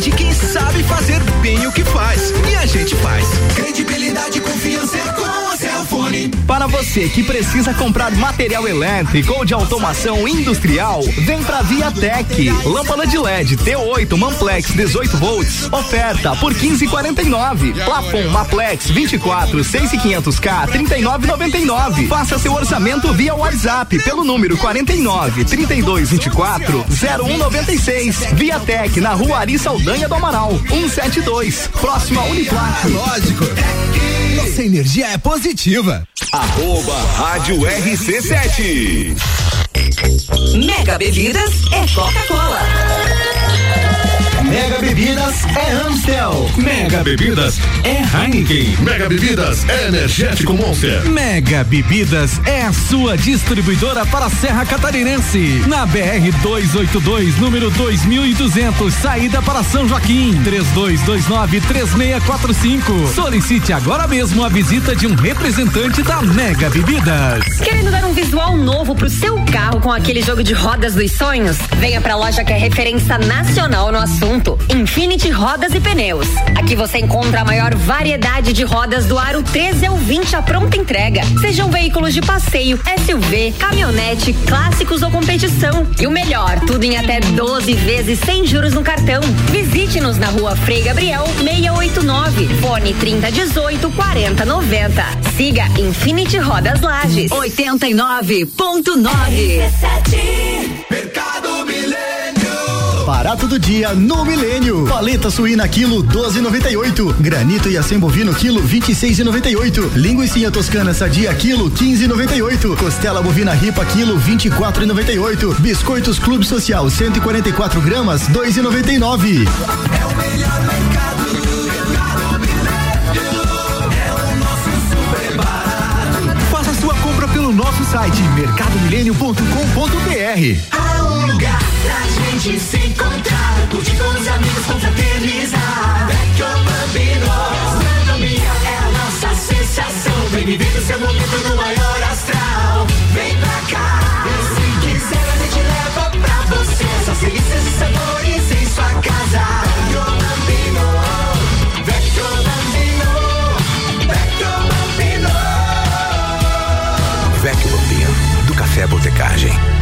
de quem sabe você que precisa comprar material elétrico ou de automação industrial, vem pra Viatec. Lâmpada de LED T8 Manplex 18 volts. Oferta por 15,49. Plafon Maplex 24 6500K 39,99. Faça seu orçamento via WhatsApp pelo número 49 3224 0196. Viatec na Rua Ari Saldanha do Amaral 172. Próximo a Uniplac. Lógico. Nossa energia é positiva. Arroba Rádio RC7. Mega Bebidas é Coca-Cola. Mega Bebidas é Amstel. Mega Bebidas é Heineken. Mega Bebidas é Energético Monster. Mega Bebidas é a sua distribuidora para a Serra Catarinense. Na BR 282, número 2200, saída para São Joaquim. 32293645. Solicite agora mesmo a visita de um representante da Mega Bebidas. Querendo dar um visual novo pro seu carro com aquele jogo de rodas dos sonhos? Venha pra loja que é referência nacional no assunto. Infinity Rodas e Pneus. Aqui você encontra a maior variedade de rodas do aro 13 ao 20 à pronta entrega. Sejam veículos de passeio, SUV, caminhonete, clássicos ou competição. E o melhor, tudo em até 12 vezes sem juros no cartão. Visite-nos na rua Frei Gabriel 689, fone 3018 4090. Siga Infinity Rodas Lages. 89.9. Mercado Milênio. Barato do dia no Milênio. Paleta suína quilo 12,98. Granito e acém bovino quilo 26,98. Linguiça toscana sadia quilo 15,98. Costela bovina ripa quilo 24,98. Biscoitos Clube Social 144 gramas 2,99. É o melhor mercado. Nosso site mercadomilênio.com.br. Há um lugar pra gente se encontrar. Curtir com os amigos, confraternizar. Vecchio Bambino. Gastronomia é a nossa sensação. Vem viver o seu momento no maior astral. Vem pra cá. E se quiser, a gente leva pra você. Essas delícias e sabores em sua casa. Vecchio Bambino. Vecchio Bambino. Vecchio Bambino. Vecchio Bambino, do Café Botecagem.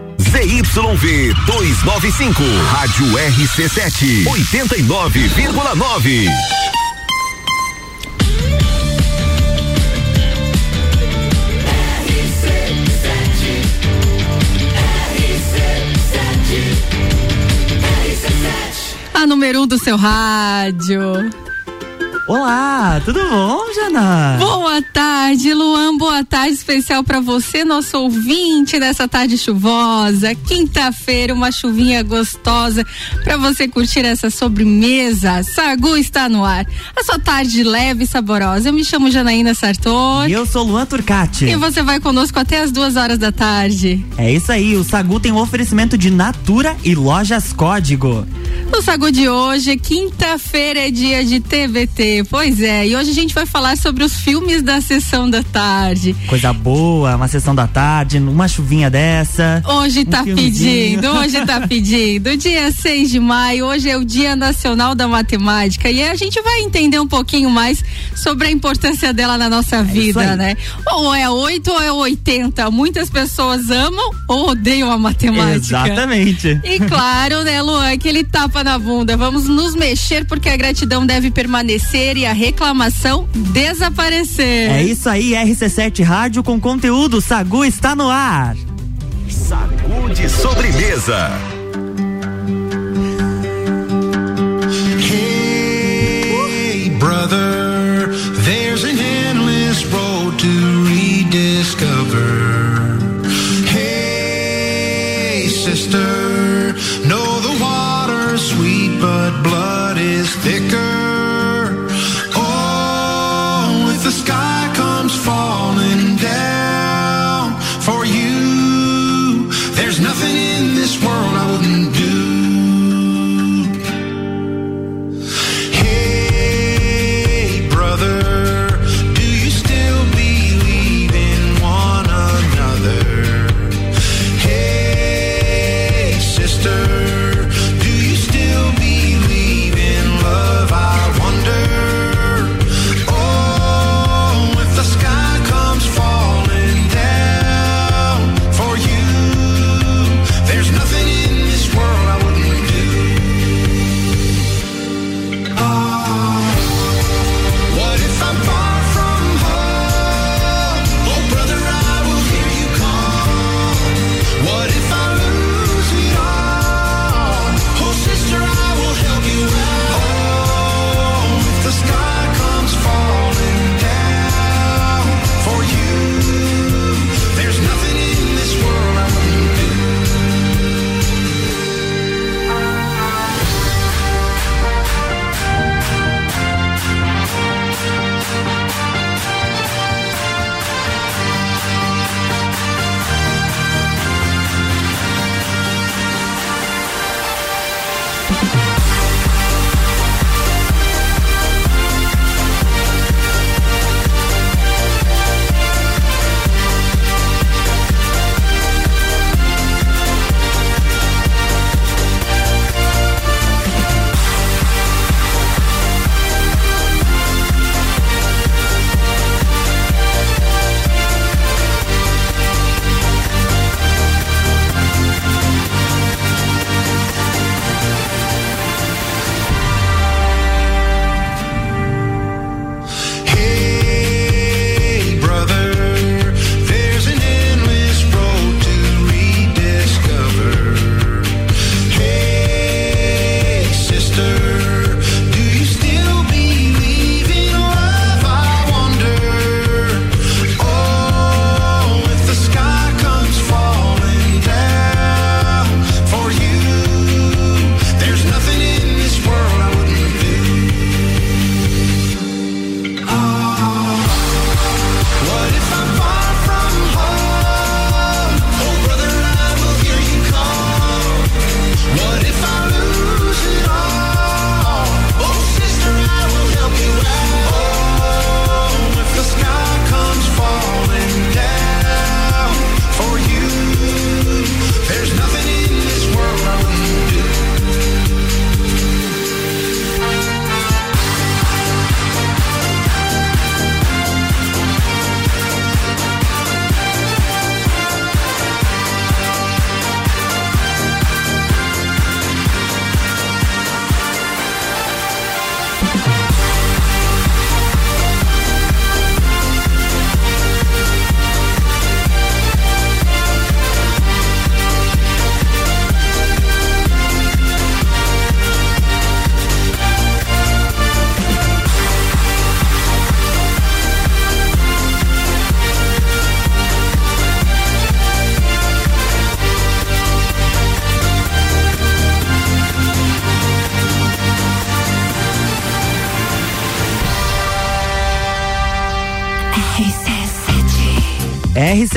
ZYV 295, Rádio RC7, 89,9. A número um do seu rádio. Olá, tudo bom, Jana? Boa tarde, Luan. Boa tarde especial para você, nosso ouvinte nessa tarde chuvosa. Quinta-feira, uma chuvinha gostosa para você curtir essa sobremesa. Sagu está no ar. A sua tarde leve e saborosa. Eu me chamo Janaína Sartor. E eu sou Luan Turcati. E você vai conosco até as duas horas da tarde. É isso aí, o Sagu tem um oferecimento de Natura e Lojas Código. No Sagu de hoje, quinta-feira é dia de TVT. Pois é, e hoje a gente vai falar sobre os filmes da sessão da tarde. Coisa boa, uma sessão da tarde, uma chuvinha dessa. Hoje um tá filmezinho. pedindo, hoje tá pedindo. Dia 6 de maio, hoje é o Dia Nacional da Matemática e a gente vai entender um pouquinho mais sobre a importância dela na nossa vida, aí. né? Ou é 8 ou é 80. Muitas pessoas amam ou odeiam a matemática. Exatamente. E claro, né, Luan, aquele tapa na bunda. Vamos nos mexer porque a gratidão deve permanecer e a reclamação desaparecer. É isso aí, RC7 Rádio com conteúdo. Sagu está no ar. Sacude sobremesa. Hey, brother,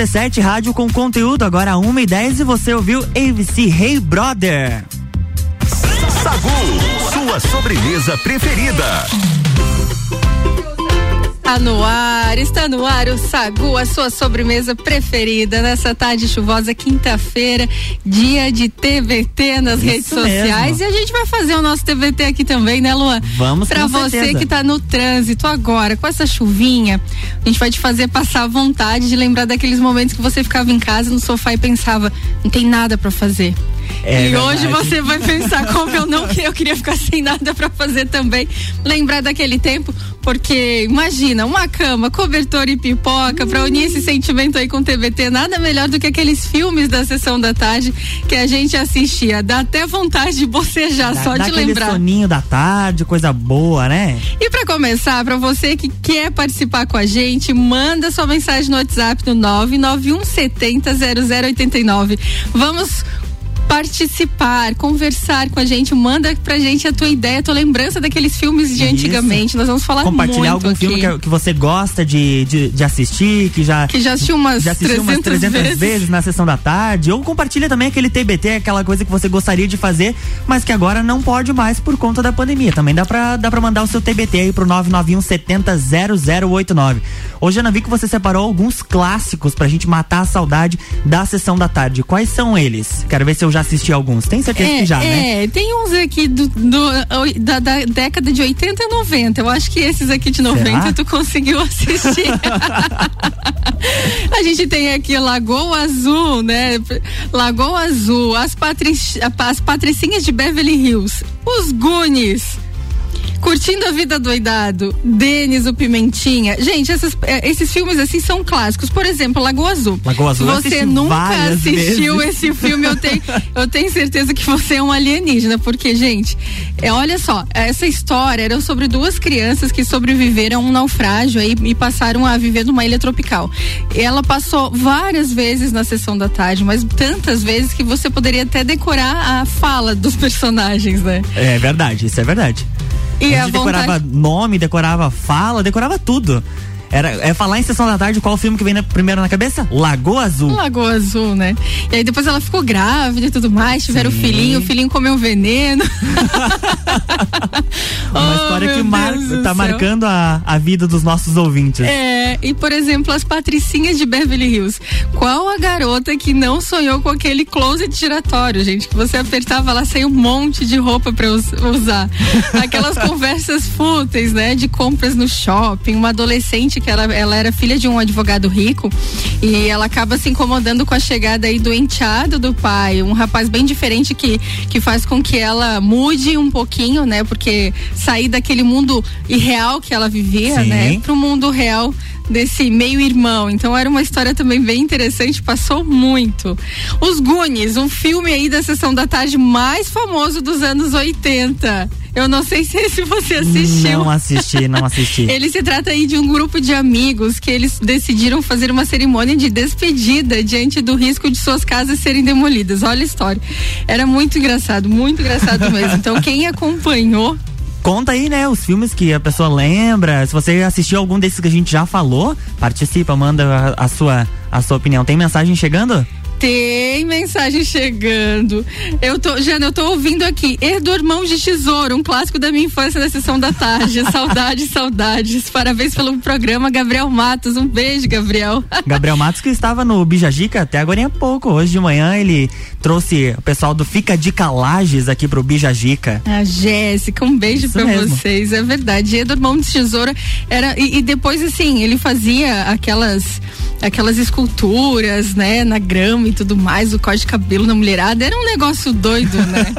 RC7 Rádio com conteúdo, agora 1 e 10 e você ouviu ABC Hey Brother. Sagu, sua sobremesa preferida. Está no ar, está no ar o Sagu, a sua sobremesa preferida nessa tarde chuvosa, quinta-feira, dia de TVT nas Isso redes sociais. mesmo. E a gente vai fazer o nosso TVT aqui também, né, Luan? Vamos, com você certeza. que tá no trânsito agora, com essa chuvinha, a gente vai te fazer passar a vontade de lembrar daqueles momentos que você ficava em casa no sofá e pensava, não tem nada pra fazer. É e verdade. hoje você vai pensar como eu não eu queria ficar sem nada pra fazer também. Lembrar daquele tempo, porque imagina, uma cama, cobertor e pipoca pra unir esse sentimento aí com o TVT, nada melhor do que aqueles filmes da sessão da tarde que a gente assistia. Dá até vontade de bocejar Dá- só dá de aquele lembrar. soninho da tarde, coisa boa, né? E para começar, para você que quer participar com a gente, manda sua mensagem no WhatsApp no 991700089. Vamos participar, conversar com a gente, manda pra gente a tua ideia, a tua lembrança daqueles filmes de Isso. antigamente. Nós vamos falar Compartilhar algum aqui. filme que, que você gosta de, de, de assistir, que já. Que já assistiu umas já assistiu umas 300 300 vezes. na sessão da tarde. Ou compartilha também aquele TBT, aquela coisa que você gostaria de fazer, mas que agora não pode mais por conta da pandemia. Também dá pra, dá pra mandar o seu TBT aí pro 991 70 0089. Hoje, Ana, vi que você separou alguns clássicos pra gente matar a saudade da sessão da tarde. Quais são eles? Quero ver se eu já assisti alguns. Tem certeza É, que já, né? é, tem uns aqui do, do- da, da década de 80 e 90. Eu acho que esses aqui de 90 Será? tu conseguiu assistir. A gente tem aqui Lagoa Azul, né? Lagoa Azul, as, patrici, as patricinhas de Beverly Hills, os Goonies. Curtindo a vida doidado, Denis, o Pimentinha. Gente, essas- eh, esses filmes assim são clássicos. Por exemplo, Lagoa Azul. Lagoa Azul Se você nunca assistiu vezes. esse filme, eu tenho, eu tenho certeza que você é um alienígena, porque, gente, é, olha só, essa história era sobre duas crianças que sobreviveram a um naufrágio aí e passaram a viver numa ilha tropical. Ela passou várias vezes na sessão da tarde, mas tantas vezes que você poderia até decorar a fala dos personagens, né? É verdade, isso é verdade. E a a gente decorava vontade- nome, decorava fala, decorava tudo. Era, é falar em sessão da tarde, qual o filme que vem na- primeiro na cabeça? Lagoa Azul. Lagoa Azul, né? E aí depois ela ficou grávida e tudo mais, tiveram o filhinho, o filhinho comeu veneno. Uma Oh, história que mar- tá marcando a, a vida dos nossos ouvintes. É, e por exemplo, as patricinhas de Beverly Hills. Qual a garota que não sonhou com aquele closet giratório, gente? Que você apertava lá, saiu um monte de roupa pra us- usar. Aquelas conversas fúteis, né? De compras no shopping. Uma adolescente que ela, ela era filha de um advogado rico e ela acaba se incomodando com a chegada aí do enteado do pai. Um rapaz bem diferente que, que faz com que ela mude um pouquinho, né? Porque sair daquele mundo irreal que ela vivia, Sim. né? Pro mundo real desse meio irmão. Então era uma história também bem interessante, passou muito. Os Goonies, um filme aí da sessão da tarde mais famoso dos anos 80. Eu não sei se esse você assistiu. Não assisti, não assisti. Ele se trata aí de um grupo de amigos que eles decidiram fazer uma cerimônia de despedida diante do risco de suas casas serem demolidas. Olha a história. Era muito engraçado, muito engraçado mesmo. Então quem acompanhou Conta aí, né, os filmes que a pessoa lembra. Se você assistiu algum desses que a gente já falou, participa, manda a, a sua, a sua opinião. Tem mensagem chegando? Tem mensagem chegando. Eu tô, Jana, eu tô ouvindo aqui. Herdor Mãos de Tesouro, um clássico da minha infância na sessão da tarde. saudades, saudades. Parabéns pelo programa, Gabriel Matos. Um beijo, Gabriel. Gabriel Matos que estava no Bijagica até agora há pouco. Hoje de manhã ele trouxe o pessoal do Fica de Calages aqui pro Bijagica. A Jéssica, um beijo mesmo. vocês. É verdade. Herdor Mãos de Tesouro era. E, e depois, assim, ele fazia aquelas aquelas esculturas, né, na grama e tudo mais, o corte de cabelo na mulherada. Era um negócio doido, né?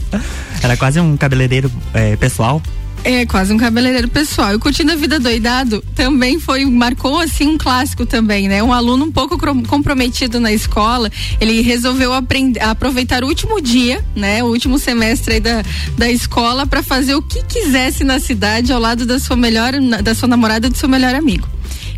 Era quase um cabeleireiro é, pessoal. É, quase um cabeleireiro pessoal. E o Curtindo a Vida Doidado também foi, marcou assim um clássico também, né? Um aluno um pouco comprometido na escola, ele resolveu aprender, aproveitar o último dia, né? O último semestre da, da escola para fazer o que quisesse na cidade ao lado da sua melhor, da sua namorada e do seu melhor amigo.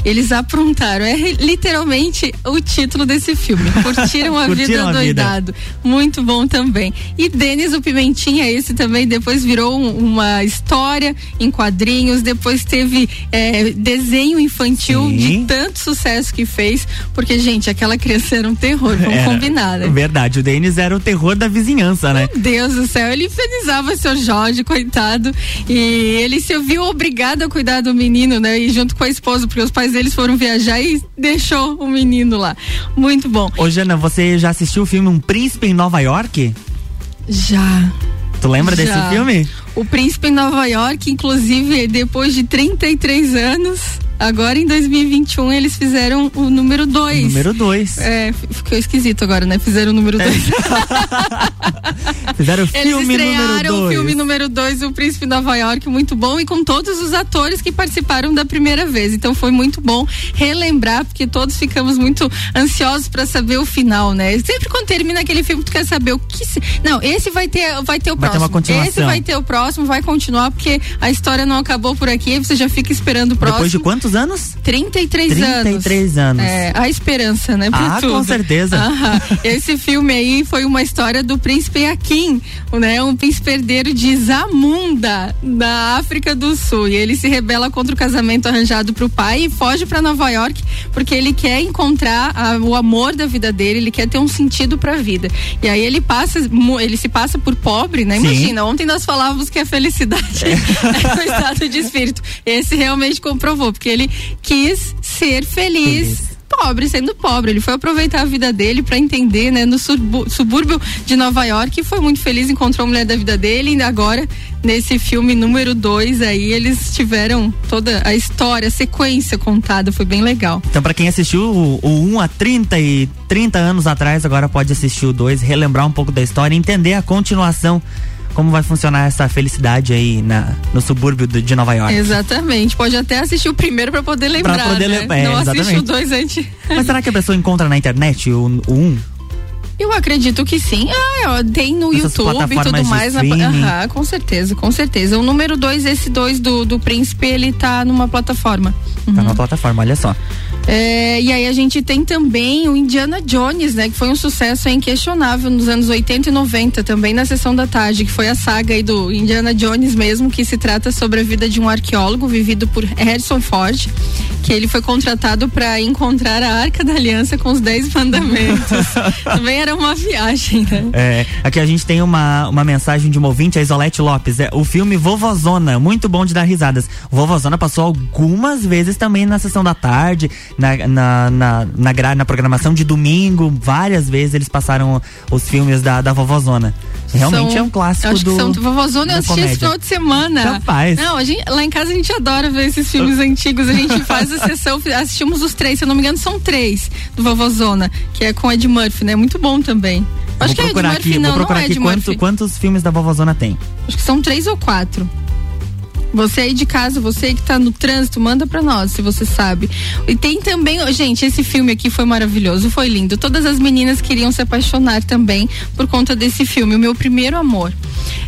Eles aprontaram. É literalmente o título desse filme. Curtiram a Curtiram vida a vida. doidado. Muito bom também. E Denis o Pimentinha, esse também depois virou um- uma história em quadrinhos, depois teve é, desenho infantil Sim. de tanto sucesso que fez, porque, gente, aquela criança era um terror, vamos combinar, né? Verdade, o Denis era o terror da vizinhança, né? Meu Deus do céu, ele infernizava seu Jorge, coitado. E ele se viu obrigado a cuidar do menino, né? E junto com a esposa, porque os pais deles foram viajar e deixou o menino lá. Muito bom. Ô, Jana, você já assistiu o filme Um Príncipe em Nova York? Já. Tu lembra Já. desse filme? O Príncipe em Nova York, inclusive, depois de 33 anos, agora em 2021, eles fizeram o número 2. Número 2. É, ficou esquisito agora, né? Fizeram o número 2. Fizeram o Eles filme número estrearam o 2. filme número 2, O Príncipe de Nova York, muito bom, e com todos os atores que participaram da primeira vez. Então foi muito bom relembrar, porque todos ficamos muito ansiosos para saber o final, né? Sempre quando termina aquele filme, tu quer saber o que. Se... Não, esse vai ter, vai ter o Vai ter próximo. uma continuação. Esse vai ter o próximo, vai continuar, porque a história não acabou por aqui, você já fica esperando o próximo. Depois de quantos anos? 33, anos. 33 anos. É, a esperança, né? Pra Ah, tudo. com certeza. Aham. Esse filme aí foi uma história do príncipe Akin, né? Um príncipe herdeiro de Zamunda, da África do Sul. E ele se rebela contra o casamento arranjado pro pai e foge para Nova York porque ele quer encontrar a- o amor da vida dele, ele quer ter um sentido pra vida. E aí ele passa, ele se passa por pobre, né? Sim. Imagina, ontem nós falávamos que a felicidade é um estado de espírito. Esse realmente comprovou, porque ele quis ser feliz. Pobre, sendo pobre, ele foi aproveitar a vida dele pra entender, né, no subúrbio de Nova York e foi muito feliz, encontrou a mulher da vida dele e agora nesse filme número 2 aí eles tiveram toda a história, a sequência contada, foi bem legal. Então, pra quem assistiu o, o 1 há 30 e 30 anos atrás, agora pode assistir o 2, relembrar um pouco da história, entender a continuação, como vai funcionar essa felicidade aí na, no subúrbio do- de Nova York. Exatamente, pode até assistir o primeiro pra poder lembrar, poder né? lembrar, é, Não assiste o exatamente. dois antes. Mas será que a pessoa encontra na internet o, o 1? Eu acredito que sim. Ah, ó, tem no Essas YouTube e tudo mais. na-. Aham, com certeza, com certeza. O número dois, esse dois do, do príncipe, ele tá numa plataforma. Tá numa plataforma, olha só. É, e aí a gente tem também o Indiana Jones, né? Que foi um sucesso inquestionável nos anos 80 e 90, também na sessão da tarde, que foi a saga aí do Indiana Jones mesmo, que se trata sobre a vida de um arqueólogo vivido por Harrison Ford, que ele foi contratado para encontrar a Arca da Aliança com os Dez Mandamentos. também era uma viagem, né? É, aqui a gente tem uma, uma mensagem de uma ouvinte, a Isolete Lopes. É, o filme Vovozona, muito bom de dar risadas. Vovozona passou algumas vezes também na sessão da tarde, na, na, na, na, gra- na programação de domingo. Várias vezes eles passaram os filmes da, da Vovozona. Realmente São- é um clássico acho do. que são Vovozona eu assisti esse final de semana. Capaz. Não, a gente, lá em casa a gente adora ver esses filmes antigos. A gente faz a sessão, assistimos os três, se eu não me engano, são três do Vovozona, que é com Ed Murphy, né? Muito bom também. Acho Vou que é Ed procurar Murphy, aqui, não, vou procurar não é aqui Ed quanto, quantos filmes da Vovozona tem. Acho que são três ou quatro. Você aí de casa, você que tá no trânsito, manda pra nós, se você sabe. E tem também, gente, esse filme aqui foi maravilhoso, foi lindo. Todas as meninas queriam se apaixonar também por conta desse filme, O Meu Primeiro Amor.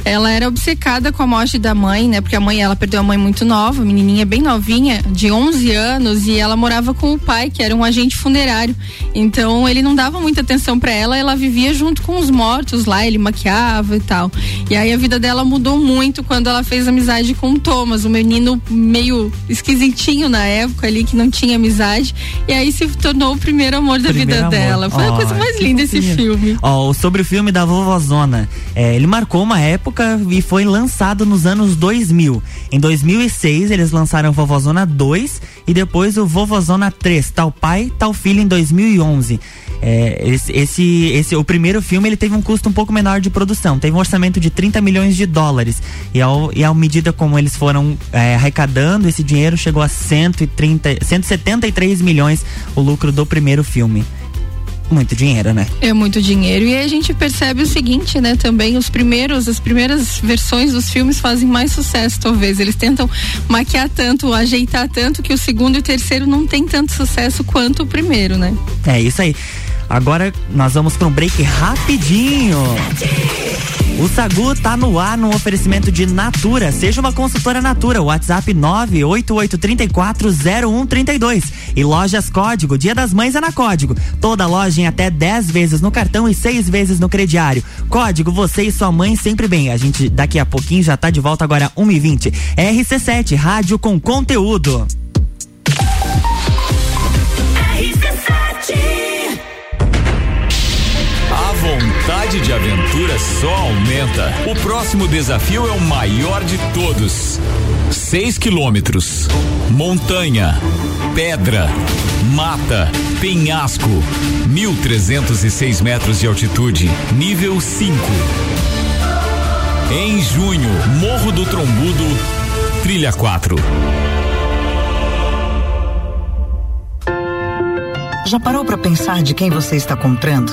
Ela era obcecada com a morte da mãe, né? Porque a mãe, ela perdeu a mãe muito nova, menininha bem novinha, de 11 anos, e ela morava com o pai, que era um agente funerário. Então, ele não dava muita atenção pra ela, ela vivia junto com os mortos lá, ele maquiava e tal. E aí a vida dela mudou muito quando ela fez amizade com o Thomas, um menino meio esquisitinho na época ali, que não tinha amizade. E aí se tornou o primeiro amor da Primeiro vida amor. dela. Foi a Ó, coisa mais linda esse filme. Ó, sobre o filme da Vovozona. É, ele marcou uma época e foi lançado nos anos 2000. Em 2006, eles lançaram Vovozona 2 e depois o Vovozona 3, Tal Pai, Tal Filho, em 2011. É, esse, esse, esse- o primeiro filme ele teve um custo um pouco menor de produção, teve um orçamento de 30 milhões de dólares. E, ao, e à medida como eles foram é, arrecadando esse dinheiro, chegou a 130, 173 milhões o lucro do primeiro filme. Muito dinheiro, né? É muito dinheiro. E aí a gente percebe o seguinte, né? Também os primeiros, as primeiras versões dos filmes fazem mais sucesso, talvez. Eles tentam maquiar tanto, ajeitar tanto que o segundo e o terceiro não tem tanto sucesso quanto o primeiro, né? É isso aí. Agora nós vamos para um break rapidinho. O Sagu tá no ar no oferecimento de Natura. Seja uma consultora Natura. WhatsApp 988340132. E lojas Código. Dia das Mães é na Código. Toda loja em até 10 vezes no cartão e 6 vezes no crediário. Código, você e sua mãe sempre bem. A gente daqui a pouquinho já tá de volta agora 1h20. RC7, rádio com conteúdo. De aventura só aumenta. O próximo desafio é o maior de todos. 6 quilômetros. Montanha, pedra, mata, penhasco. 1.306 metros de altitude. Nível 5. Em junho, Morro do Trombudo, Trilha 4. Já parou para pensar de quem você está comprando?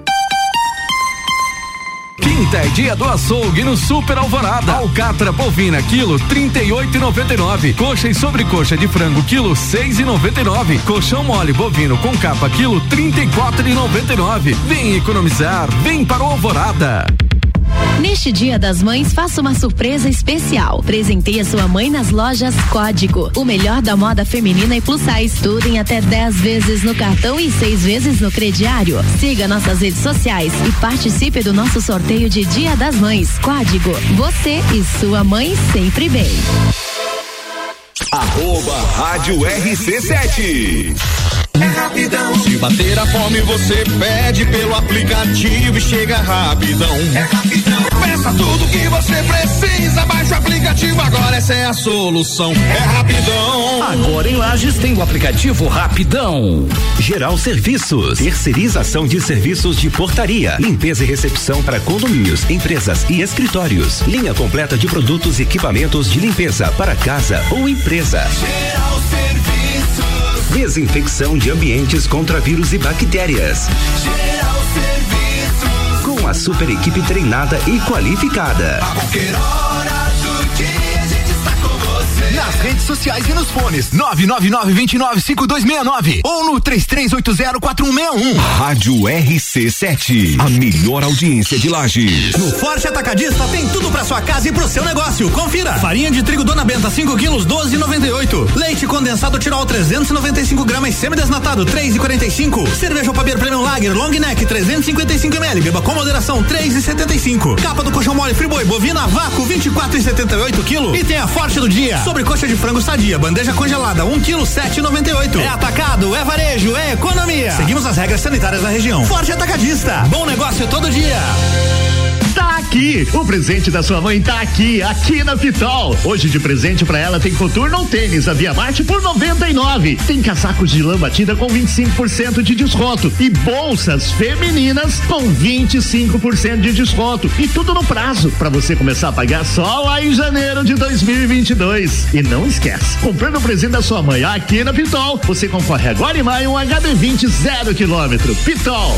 É dia do açougue no Super Alvorada. Alcatra bovina, quilo trinta e oito e noventa e nove. Coxa e sobrecoxa de frango, quilo seis e noventa e nove. Colchão mole bovino com capa, quilo trinta e quatro e noventa e nove. Vem economizar, vem para o Alvorada. Neste Dia das Mães, faça uma surpresa especial. Presenteie a sua mãe nas lojas Código. O melhor da moda feminina e plus size. Tudo em até 10 vezes no cartão e 6 vezes no crediário. Siga nossas redes sociais e participe do nosso sorteio de Dia das Mães. Código. Você e sua mãe sempre bem. Arroba Rádio RC7. É rapidão. Se bater a fome, você pede pelo aplicativo e chega rapidão. É rapidão. Peça tudo que você precisa, baixa o aplicativo agora, essa é a solução. É rapidão. Agora em Lages tem o aplicativo Rapidão. Geral Serviços, terceirização de serviços de portaria, limpeza e recepção para condomínios, empresas e escritórios. Linha completa de produtos e equipamentos de limpeza para casa ou empresa. Geral Serviços. Desinfecção de ambientes contra vírus e bactérias. Geral Serviços. Com a super equipe treinada e qualificada. A qualquer hora Nas redes sociais e nos fones. 999-295269 ou no 33804161. Rádio RC7. A melhor audiência de Lages. No Forte Atacadista tem tudo pra sua casa e pro seu negócio. Confira. Farinha de trigo Dona Benta 5 quilos 12,98. Leite condensado Tirol 395 gramas semidesnatado 3,45. Cerveja Papier Premium Lager Long Neck 355 ml. Beba com moderação 3,75. Capa do colchão mole Friboi bovina vácuo 24,78 quilo. E tem a Forte do dia. Sobre coxa de frango sadia, bandeja congelada 1 quilo 7,98. É atacado, é varejo, é economia. Seguimos as regras sanitárias da região. Forte Atacadista. Bom negócio todo dia. Tá aqui, o presente da sua mãe tá aqui, aqui na Pitol. Hoje de presente pra ela tem coturno ou tênis a Via Marte por 99. Tem casacos de lã batida com 25% de desconto e bolsas femininas com 25% de desconto e tudo no prazo para você começar a pagar só lá em janeiro de 2022. E não esquece, comprando o presente da sua mãe aqui na Pitol, você concorre agora em maio um HB20 zero quilômetro. Pitol.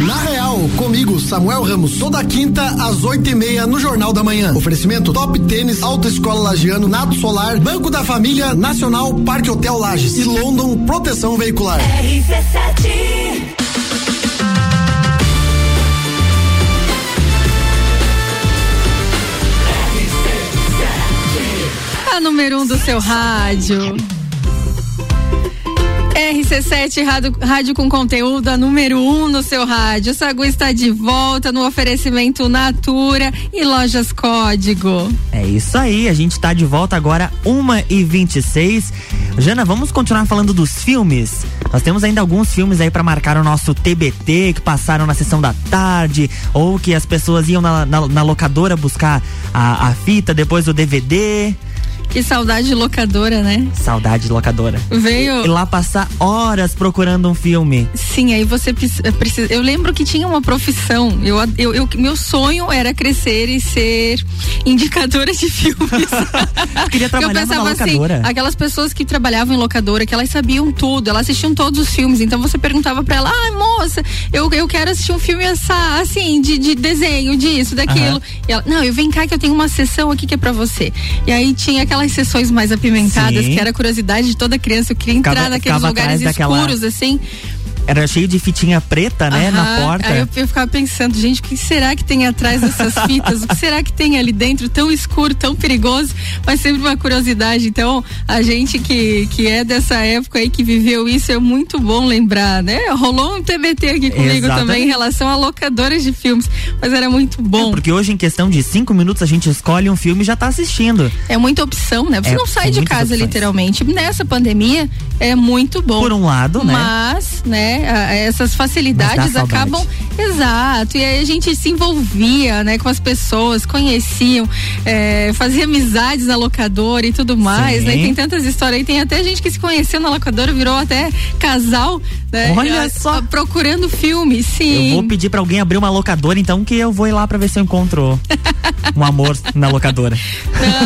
Na Real, comigo, Samuel Ramos, toda quinta às oito e meia no Jornal da Manhã. Oferecimento Top Tênis, Autoescola Lagiano, Nado Solar, Banco da Família, Nacional, Parque Hotel Lages e London Proteção Veicular. RC7 A número um do seu rádio. RC7 rádio, rádio, com conteúdo, a número um no seu rádio. O Sagu está de volta no oferecimento Natura e Lojas Código. É isso aí, a gente está de volta agora, 1 e 26 Jana, vamos continuar falando dos filmes? Nós temos ainda alguns filmes aí para marcar o nosso TBT, que passaram na sessão da tarde, ou que as pessoas iam na, na, na locadora buscar a, a fita depois do DVD. Que saudade de locadora, né? Saudade de locadora. Veio. E lá passar horas procurando um filme. Sim, aí você precisa. Eu lembro que tinha uma profissão. Eu, eu, eu meu sonho era crescer e ser indicadora de filmes. queria trabalhar eu pensava na locadora. Assim, aquelas pessoas que trabalhavam em locadora, que elas sabiam tudo, elas assistiam todos os filmes. Então você perguntava pra ela, ai, ah, moça, eu, eu quero assistir um filme essa, assim, de, de desenho, disso, daquilo. Uhum. E ela, não, eu vem cá que eu tenho uma sessão aqui que é pra você. E aí tinha aquela aquelas sessões mais apimentadas, Sim. que era a curiosidade de toda criança. Eu queria entrar naqueles lugares escuros, daquela... assim era cheio de fitinha preta, né, Aham, na porta. Aí eu, eu, ficava pensando, gente, o que será que tem atrás dessas fitas? o que será que tem ali dentro, tão escuro, tão perigoso? Mas sempre uma curiosidade. Então, a gente que, que é dessa época aí, que viveu isso, é muito bom lembrar, né? Rolou um TBT aqui comigo Exatamente. também em relação a locadoras de filmes, mas era muito bom. É porque hoje, em questão de cinco minutos, a gente escolhe um filme e já tá assistindo. É muita opção, né? Você é, não sai de casa, opções. literalmente. Nessa pandemia, é muito bom. Por um lado, né? Mas, né? Né? Essas facilidades acabam. Exato. E aí a gente se envolvia, né, com as pessoas, conheciam, é, fazia amizades na locadora e tudo mais, Sim. né? E tem tantas histórias aí, tem até gente que se conheceu na locadora, virou até casal, né? Olha só. Procurando filmes, sim. Eu vou pedir para alguém abrir uma locadora, então, que eu vou ir lá para ver se eu encontro um amor na locadora.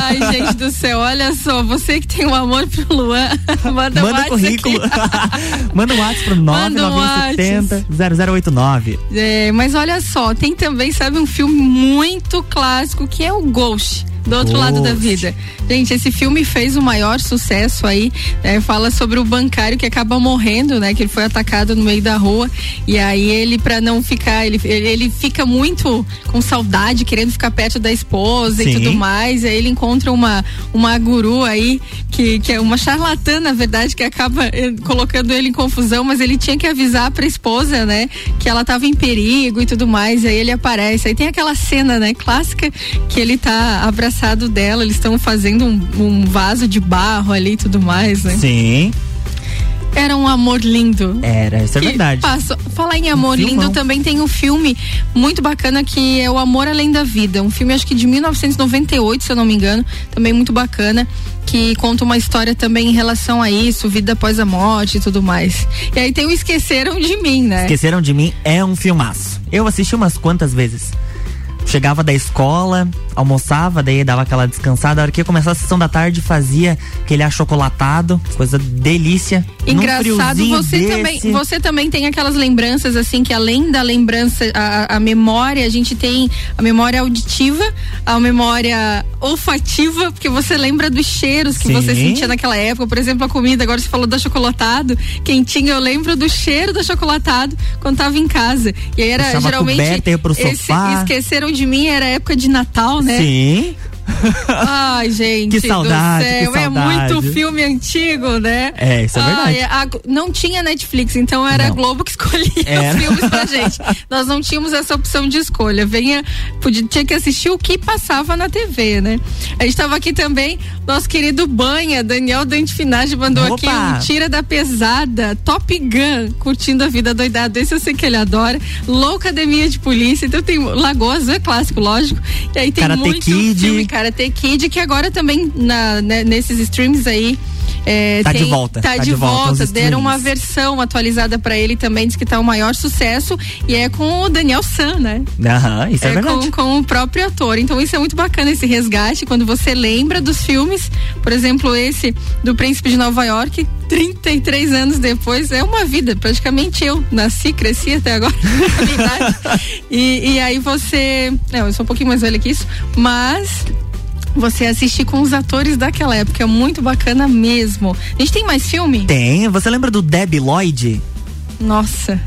Ai, gente do céu, olha só, você que tem um amor pro Luan, manda, manda um currículo. manda um WhatsApp pro 99170 0089. É, mas olha só, tem também, sabe, um filme muito clássico que é o Ghost do outro Ghost. lado da vida. Gente, esse filme fez o maior sucesso aí. Né? Fala sobre o bancário que acaba morrendo, né? Que ele foi atacado no meio da rua. E aí ele, para não ficar, ele, ele fica muito com saudade, querendo ficar perto da esposa Sim. e tudo mais. Aí ele encontra uma, uma guru aí, que, que é uma charlatã, na verdade, que acaba eh, colocando ele em confusão, mas ele tinha que avisar pra esposa, né? Que ela tava em perigo e tudo mais. Aí ele aparece. Aí tem aquela cena, né? Clássica, que ele tá abraçado dela, eles estão fazendo um, um vaso de barro ali e tudo mais, né? Sim. Era um amor lindo. Era, isso é verdade. Passo, falar em amor um lindo, também tem um filme muito bacana que é O Amor Além da Vida. Um filme, acho que de 1998, se eu não me engano. Também muito bacana. Que conta uma história também em relação a isso, vida após a morte e tudo mais. E aí tem o Esqueceram de Mim, né? Esqueceram de Mim é um filmaço. Eu assisti umas quantas vezes chegava da escola, almoçava, daí dava aquela descansada. A hora que ia começar a sessão da tarde, fazia aquele achocolatado, coisa delícia. Engraçado, você também, você também tem aquelas lembranças assim que além da lembrança, a, a memória, a gente tem a memória auditiva, a memória olfativa, porque você lembra dos cheiros que Sim. você sentia naquela época, por exemplo, a comida, agora você falou do achocolatado, quentinho, eu lembro do cheiro do achocolatado quando tava em casa. E aí era Puxava geralmente pro esse- sofá. esqueceram de mim, era época de Natal, né? Sim. Ai, gente. Que saudade, do céu. que É saudade. muito filme antigo, né? É, isso é Ai, verdade. a- não tinha Netflix, então era a Não. Globo que escolhia Era. os filmes pra gente. Nós não tínhamos essa opção de escolha. Venha, podia, tinha que assistir o que passava na TV, né? A gente tava aqui também, nosso querido Banha, Daniel Dante Finage mandou Opa! aqui um Tira da Pesada, Top Gun, curtindo a vida doidada. Esse eu sei que ele adora. Loucademia de Polícia, então tem Lagoas, é clássico, lógico. E aí tem Karate muito Kid. filme Karate Kid, que agora também na, né, nesses streams aí. é, Tá de tem- volta, Tá, tá de, de volta Deram uma versão atualizada pra ele também, diz que tá o maior sucesso. E é com o Daniel San, né? Aham, isso é, verdade. com, com o próprio ator. Então isso é muito bacana esse resgate quando você lembra dos filmes, por exemplo, esse do Príncipe de Nova York, 33 anos depois, é uma vida, praticamente eu nasci, cresci até agora. e, e aí você, não, eu sou um pouquinho mais velha que isso, mas você assistir com os atores daquela época é muito bacana mesmo. A gente tem mais filme? Tem. Você lembra do Debbie Lloyd? Nossa.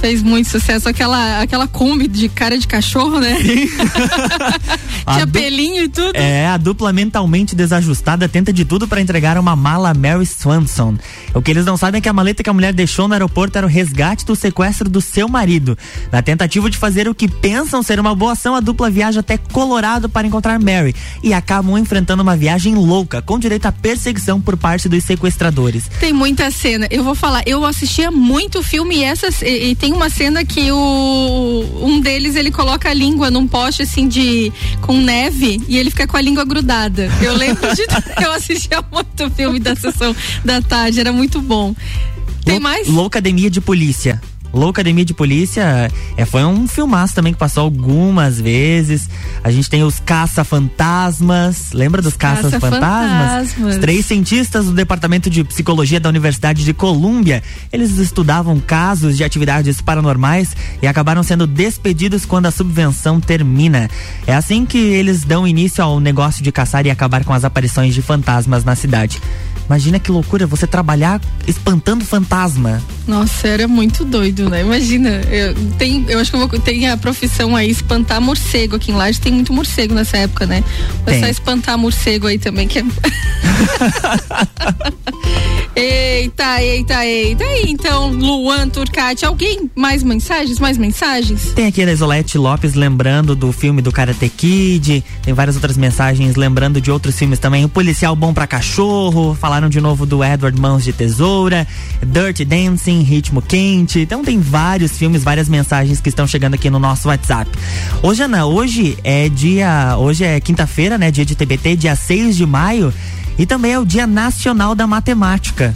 Fez muito sucesso aquela aquela Kombi de cara de cachorro, né? Tinha pelinho e tudo. É, a dupla mentalmente desajustada tenta de tudo para entregar uma mala a Mary Swanson. O que eles não sabem é que a maleta que a mulher deixou no aeroporto era o resgate do sequestro do seu marido. Na tentativa de fazer o que pensam ser uma boa ação, a dupla viaja até Colorado para encontrar Mary e acabam enfrentando uma viagem louca, com direito à perseguição por parte dos sequestradores. Tem muita cena. Eu vou falar, eu assistia muito filme e essas e, e tem uma cena que o um deles ele coloca a língua num poste assim de com neve e ele fica com a língua grudada. Eu lembro de eu assistia muito filme da sessão da tarde, era muito bom. Tem mais? Loucademia de Polícia. Loucademia de Polícia é, foi um filmaço também que passou algumas vezes. A gente tem os caça-fantasmas. Lembra dos caça-fantasmas? Caça-fantasmas. Os três cientistas do Departamento de Psicologia da Universidade de Colômbia. Eles estudavam casos de atividades paranormais e acabaram sendo despedidos quando a subvenção termina. É assim que eles dão início ao negócio de caçar e acabar com as aparições de fantasmas na cidade. Imagina que loucura você trabalhar espantando fantasma. Nossa, era muito doido, né? Imagina, eu, tem, eu acho que eu vou, tem a profissão aí, espantar morcego aqui em Laje, tem muito morcego nessa época, né? Só espantar morcego aí também, que é... eita, eita, eita. E então, Luan, Turcati, alguém? Mais mensagens? Mais mensagens? Tem aqui a Isolete Lopes lembrando do filme do Karate Kid, tem várias outras mensagens lembrando de outros filmes também. O Policial Bom pra Cachorro, falaram de novo do Edward Mãos de Tesoura, Dirty Dancing, Ritmo Quente. Então tem vários filmes, várias mensagens que estão chegando aqui no nosso WhatsApp. Hoje, Ana, hoje é dia. Hoje é quinta-feira, né? Dia de TBT, dia 6 de maio. E também é o Dia Nacional da Matemática.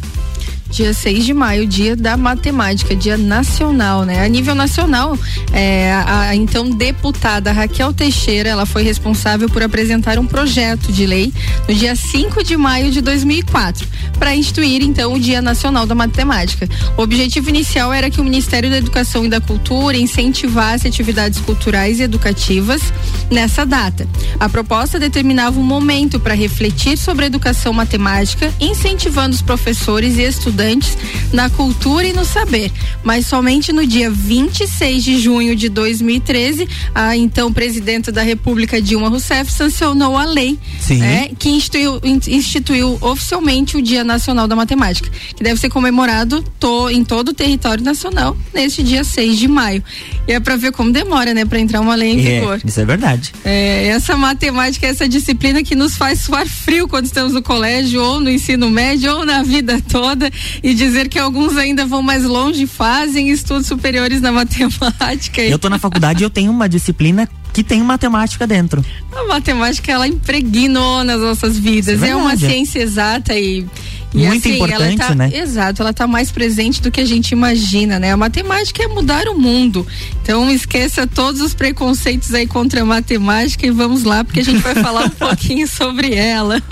Dia 6 de maio, dia da matemática, dia nacional, né? A nível nacional, é, a, a então deputada Raquel Teixeira, ela foi responsável por apresentar um projeto de lei no dia 5 de maio de 2004, para instituir então o Dia Nacional da Matemática. O objetivo inicial era que o Ministério da Educação e da Cultura incentivasse atividades culturais e educativas nessa data. A proposta determinava um momento para refletir sobre a educação matemática, incentivando os professores e estudantes na cultura e no saber. Mas somente no dia 26 de junho de 2013, a então presidenta da República Dilma Rousseff sancionou a lei né, que instituiu, in- instituiu oficialmente o Dia Nacional da Matemática, que deve ser comemorado to- em todo o território nacional neste dia 6 de maio. E é para ver como demora, né, para entrar uma lei em vigor. É, isso é verdade. É, essa matemática, essa disciplina que nos faz suar frio quando estamos no colégio, ou no ensino médio, ou na vida toda, e dizer que alguns ainda vão mais longe, fazem estudos superiores na matemática. Eu tô na faculdade e eu tenho uma disciplina que tem matemática dentro. A matemática, ela impregnou nas nossas vidas. É é uma ciência exata e, E Muito assim, importante, ela tá, né? Exato, ela está mais presente do que a gente imagina, né? A matemática é mudar o mundo. Então esqueça todos os preconceitos aí contra a matemática e vamos lá, porque a gente vai falar um pouquinho sobre ela.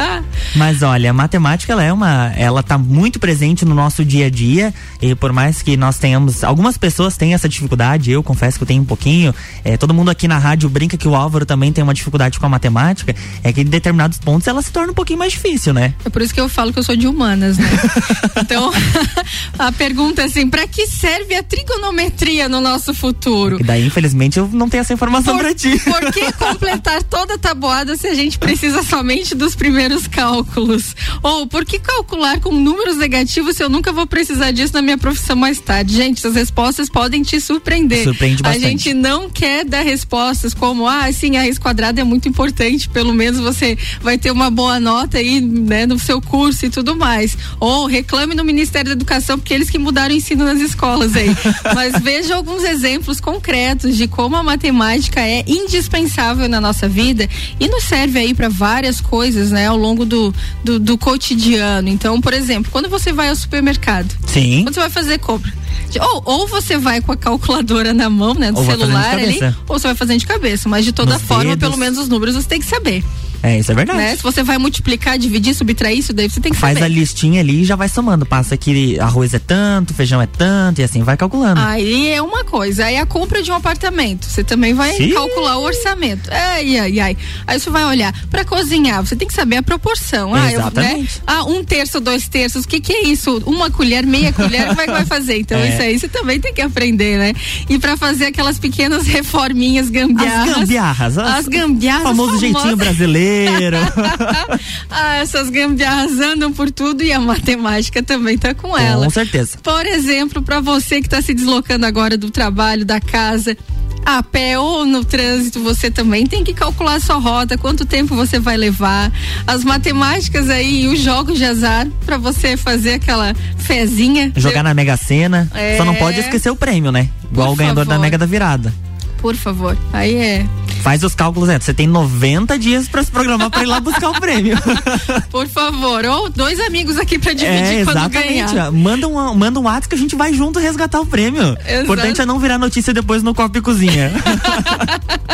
Mas olha, a matemática ela é uma, ela tá muito presente no nosso dia a dia e por mais que nós tenhamos, algumas pessoas têm essa dificuldade, eu confesso que eu tenho um pouquinho. É, todo mundo aqui na rádio brinca que o Álvaro também tem uma dificuldade com a matemática, é que em determinados pontos ela se torna um pouquinho mais difícil, né? É por isso que eu falo que eu sou de humanas, né? então, a pergunta é assim, para que serve a trigonometria no nosso futuro? E daí, infelizmente, eu não tenho essa informação Por, pra ti. por que completar toda a tabuada se a gente precisa somente dos primeiros cálculos? Ou por que calcular com números negativos se eu nunca vou precisar disso na minha profissão mais tarde? Gente, essas respostas podem te surpreender. Surpreende a bastante. gente não quer dar respostas como, ah, sim, a raiz quadrada é muito importante, pelo menos você vai ter uma boa nota aí, né, no seu curso e tudo mais. Ou reclame no Ministério da Educação, porque eles que mudaram o ensino nas escolas aí. Mas veja alguns exemplos concretos de como a matemática é indispensável na nossa vida e nos serve aí para várias coisas, né, ao longo do, do, do cotidiano. Então, por exemplo, quando você vai ao supermercado, Sim. quando você vai fazer compra, ou, ou você vai com a calculadora na mão, né, do Ou celular ali, ou você vai fazendo de cabeça, mas de toda Nos forma, dedos. pelo menos os números você tem que saber. É, isso é verdade. Né? Se você vai multiplicar, dividir, subtrair isso, daí você tem que Faz saber. a listinha ali e já vai somando. Passa que arroz é tanto, feijão é tanto e assim vai calculando. Aí é uma coisa. Aí a compra de um apartamento. Você também vai Sim. calcular o orçamento. Ai, ai, ai. Aí você vai olhar. Pra cozinhar, você tem que saber a proporção. Ah, eu, né? Exatamente. ah um terço, dois terços. O que, que é isso? Uma colher, meia colher, como é que vai fazer? Então, É. isso aí você também tem que aprender, né? E pra fazer aquelas pequenas reforminhas gambiarras. As gambiarras. As gambiarras. Famoso famosas. jeitinho brasileiro. ah, essas gambiarras andam por tudo e a matemática também tá com ela. Com certeza. Por exemplo, para você que está se deslocando agora do trabalho, da casa, a pé ou no trânsito, você também tem que calcular sua rota, quanto tempo você vai levar, as matemáticas aí e os jogos de azar para você fazer aquela fezinha. Jogar na Mega Sena. É. Só não pode esquecer o prêmio, né? Igual Por o ganhador da favor. Mega da Virada. Por favor. Aí é. Faz os cálculos, né? Você tem 90 dias pra se programar pra ir lá buscar o prêmio. Por favor. Ou dois amigos aqui para dividir é, quando exatamente. ganhar. Manda um, manda um WhatsApp que a gente vai junto resgatar o prêmio. Exato. Importante é não virar notícia depois no copo e cozinha.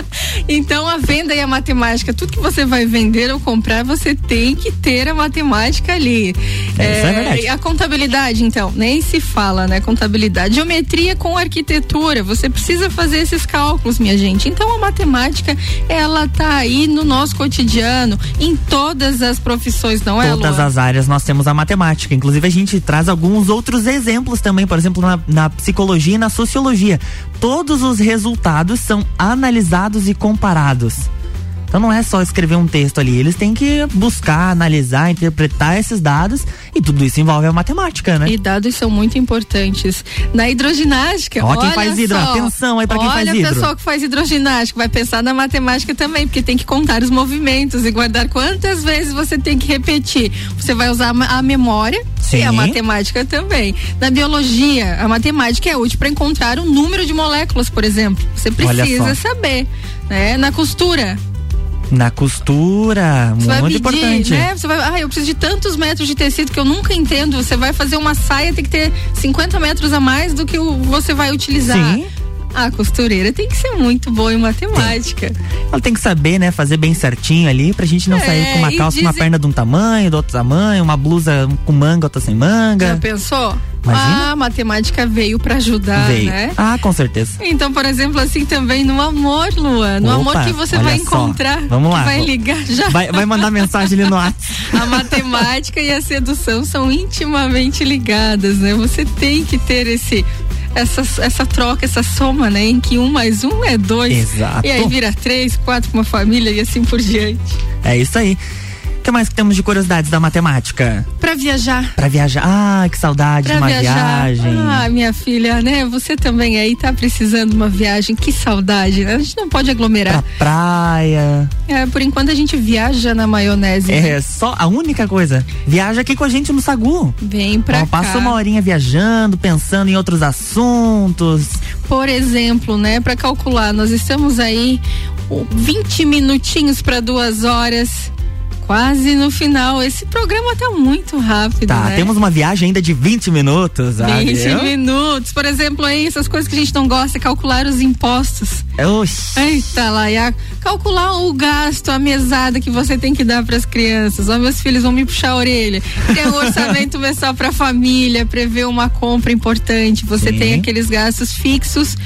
Então a venda e a matemática, tudo que você vai vender ou comprar, você tem que ter a matemática ali. É, isso é verdade. e A contabilidade, então, nem se fala, né? Contabilidade. Geometria com arquitetura, você precisa fazer esses cálculos, minha gente. Então a matemática, ela tá aí no nosso cotidiano, em todas as profissões, não é, Todas as áreas nós temos a matemática. Inclusive, a gente traz alguns outros exemplos também, por exemplo, na, na psicologia e na sociologia. Todos os resultados são analisados e comparados. Então não é só escrever um texto ali, eles têm que buscar, analisar, interpretar esses dados e tudo isso envolve a matemática, né? E dados são muito importantes. Na hidroginástica, Ó, quem olha faz hidro, só. atenção aí pra quem olha faz Olha hidro. o pessoal que faz hidroginástica, vai pensar na matemática também, porque tem que contar os movimentos e guardar quantas vezes você tem que repetir. Você vai usar a memória Sim. e a matemática também. Na biologia, a matemática é útil para encontrar o número de moléculas, por exemplo. Você Olha precisa saber, né? Na costura, Na costura, você muito medir, importante. né? Você vai, ah, eu preciso de tantos metros de tecido que eu nunca entendo. Você vai fazer uma saia, tem que ter 50 metros a mais do que o, você vai utilizar. Sim. A costureira tem que ser muito boa em matemática. Ela tem que saber, né, fazer bem certinho ali pra gente não É, sair com uma calça com uma dizem- perna de um tamanho, do outro tamanho, uma blusa com manga, outra sem Já manga. pensou? Imagina. A matemática veio pra ajudar, Veio. né? Ah, com certeza. Então, por exemplo, assim também no amor, Luan. No Opa, amor que você vai só. encontrar. Vamos que lá. Vai ligar já. Vai, vai mandar mensagem ali no WhatsApp. A matemática e a sedução são intimamente ligadas, né? Você tem que ter esse essa, essa troca, essa soma, né? Em que um mais um é dois. Exato. E aí vira três, quatro com uma família e assim por diante. É isso aí. Que mais que temos de curiosidades da matemática? Pra viajar. Pra viajar. Ah, que saudade Pra de uma viajar. viagem. Ah, minha filha, né? Você também aí tá precisando de uma viagem. Que saudade, né? A gente não pode aglomerar. Pra praia. É, por enquanto a gente viaja na maionese. É só a única coisa. Viaja aqui com a gente no Sagu. Vem pra Ó, cá. Passa uma horinha viajando, pensando em outros assuntos. Por exemplo, né, para calcular, nós estamos aí o 20 minutinhos para duas horas. Quase no final. Esse programa tá muito rápido, Tá, né? temos uma viagem ainda de 20 minutos. ah, 20 viu? minutos. Por exemplo, aí, essas coisas que a gente não gosta, é calcular os impostos. Oxi. Eita lá, e a- calcular o gasto, a mesada que você tem que dar para as crianças. Ó, meus filhos vão me puxar a orelha. Tem um orçamento mensal para a família, prever uma compra importante. Você Sim. tem aqueles gastos fixos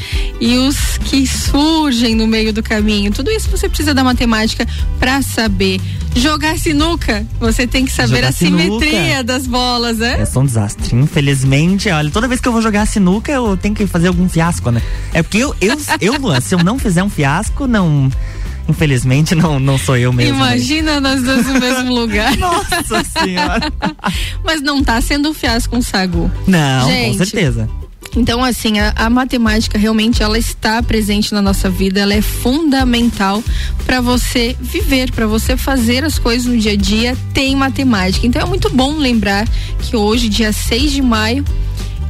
e os que surgem no meio do caminho. Tudo isso você precisa da matemática para saber. Jogar sinuca, você tem que saber Jogar a simetria sinuca. das bolas, né? É só um desastre. Infelizmente, olha, toda vez que eu vou jogar sinuca, eu tenho que fazer algum fiasco, né? É porque eu, eu, eu Luan, se eu não fizer um fiasco, não. Infelizmente, não, não sou eu mesmo. né? Imagina nós dois no mesmo lugar. Nossa senhora. Mas não tá sendo um fiasco com o Sagu. Não, Gente, com certeza. Então, assim, a, a matemática realmente ela está presente na nossa vida, ela é fundamental para você viver, para você fazer as coisas no dia a dia, tem matemática. Então é muito bom lembrar que hoje, dia 6 de maio,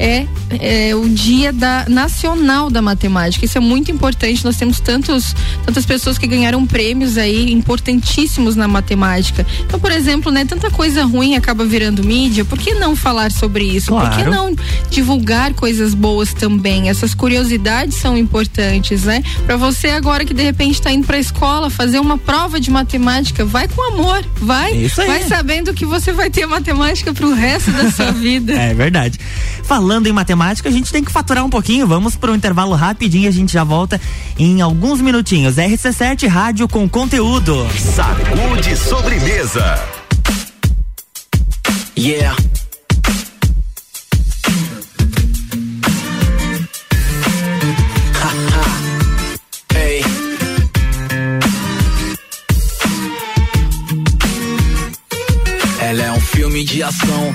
é, é o dia da nacional da matemática. Isso é muito importante. Nós temos tantos, tantas pessoas que ganharam prêmios aí importantíssimos na matemática. Então, por exemplo, né, tanta coisa ruim acaba virando mídia. Por que não falar sobre isso? Por que Claro. não divulgar coisas boas também? Essas curiosidades são importantes, né? Para você agora que de repente está indo para a escola fazer uma prova de matemática, vai com amor, vai, Isso aí. vai sabendo que você vai ter matemática pro resto da sua vida. É verdade. Falando em matemática, a gente tem que faturar um pouquinho. Vamos para um intervalo rapidinho, a gente já volta em alguns minutinhos. RC7 Rádio com conteúdo. Sacude sobremesa. Yeah. Ela é um filme de ação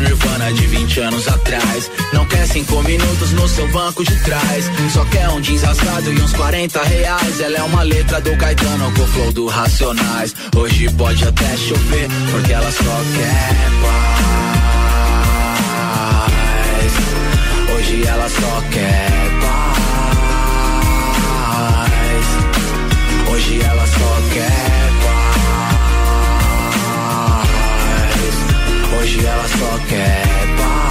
Nirvana de 20 anos atrás. Não quer cinco minutos no seu banco de trás. Só quer um jeans rasgado e uns 40 reais. Ela é uma letra do Caetano com flow do Racionais. Hoje pode até chover, porque ela só quer paz. Hoje ela só quer paz. Hoje ela só quer Hoje ela só quer paz.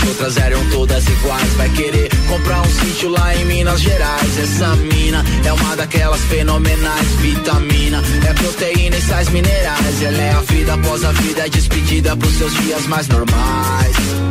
outras eram todas iguais. Vai querer comprar um sítio lá em Minas Gerais. Essa mina é uma daquelas fenomenais. Vitamina é proteína e sais minerais. Ela é a vida após a vida, é despedida pros seus dias mais normais.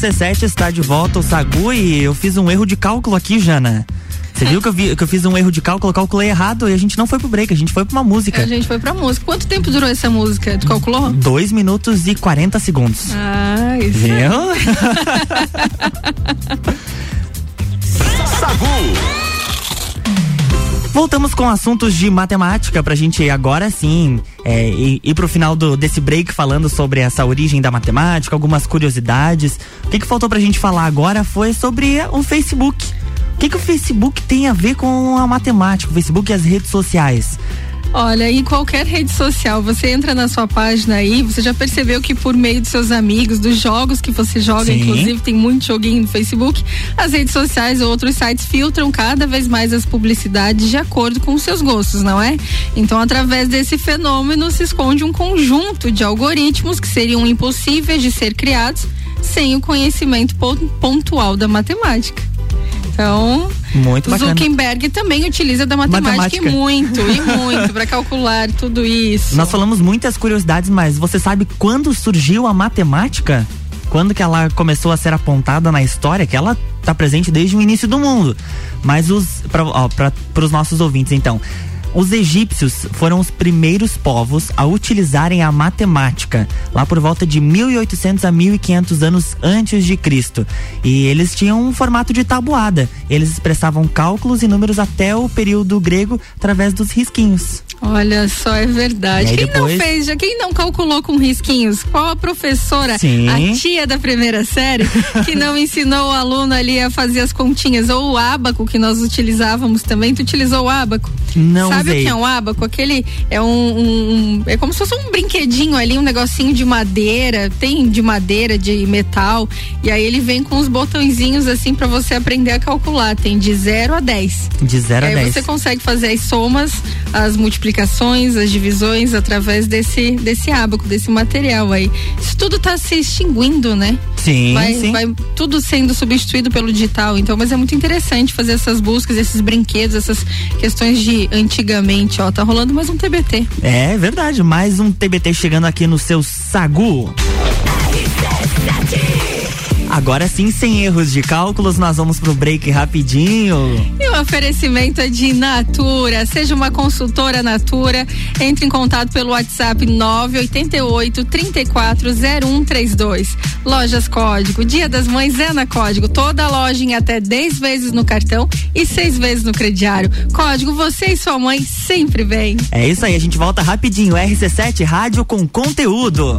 17 está de volta o Sagu e eu fiz um erro de cálculo aqui, Jana. Você viu que eu, vi, que eu fiz um erro de cálculo, calculei errado e a gente não foi pro break, a gente foi pra uma música. A gente foi pra música. Quanto tempo durou essa música? Tu calculou? Dois minutos e 40 segundos. Ah, isso. Viu? Sagu! Voltamos com assuntos de matemática pra gente agora sim é, ir, ir pro final do, desse break falando sobre essa origem da matemática, algumas curiosidades. O que, que faltou pra gente falar agora foi sobre o Facebook. O que, que o Facebook tem a ver com a matemática, o Facebook e as redes sociais? Olha, em qualquer rede social, você entra na sua página aí, você já percebeu que por meio dos seus amigos, dos jogos que você joga, Sim. inclusive tem muito joguinho no Facebook, as redes sociais ou outros sites filtram cada vez mais as publicidades de acordo com os seus gostos, não é? Então, através desse fenômeno se esconde um conjunto de algoritmos que seriam impossíveis de ser criados sem o conhecimento pon- pontual da matemática. Então, Muito bacana. Zuckerberg também utiliza da matemática, Matemática. e muito, e muito, para calcular tudo isso. Nós falamos muitas curiosidades, mas você sabe quando surgiu a matemática? Quando que ela começou a ser apontada na história? Que ela está presente desde o início do mundo. Mas os para os nossos ouvintes, então, os egípcios foram os primeiros povos a utilizarem a matemática, lá por volta de 1800 a 1500 anos antes de Cristo. E eles tinham um formato de tabuada. Eles expressavam cálculos e números até o período grego através dos risquinhos. Olha só, é verdade. Quem depois- não fez, já quem não calculou com risquinhos? Qual a professora, Sim. a tia da primeira série, que não ensinou o aluno ali a fazer as continhas? Ou o ábaco que nós utilizávamos também. Tu utilizou o ábaco? Não Sabe usei. o que é um ábaco? Aquele é um, um- é como se fosse um brinquedinho ali, um negocinho de madeira, tem de madeira, de metal, e aí ele vem com os botõezinhos assim pra você aprender a calcular, tem de 0 a 10. De 0 a aí 10. você consegue fazer as somas, as multiplicações, as divisões através desse desse ábaco, desse material aí. Isso tudo tá se extinguindo, né? Sim, vai, sim. vai tudo sendo substituído pelo digital, então, mas é muito interessante fazer essas buscas, esses brinquedos, essas questões de antigamente, ó, tá rolando mais um TBT. É verdade, mais um TBT chegando aqui no seu Sagu. Agora sim, sem erros de cálculos, nós vamos pro break rapidinho. E o oferecimento é de Natura. Seja uma consultora Natura. Entre em contato pelo WhatsApp 988 340132. Lojas Código. Dia das Mães é na Código. Toda loja em até 10 vezes no cartão e 6 vezes no crediário. Código, você e sua mãe sempre bem. É isso aí, a gente volta rapidinho. RC7 Rádio com conteúdo.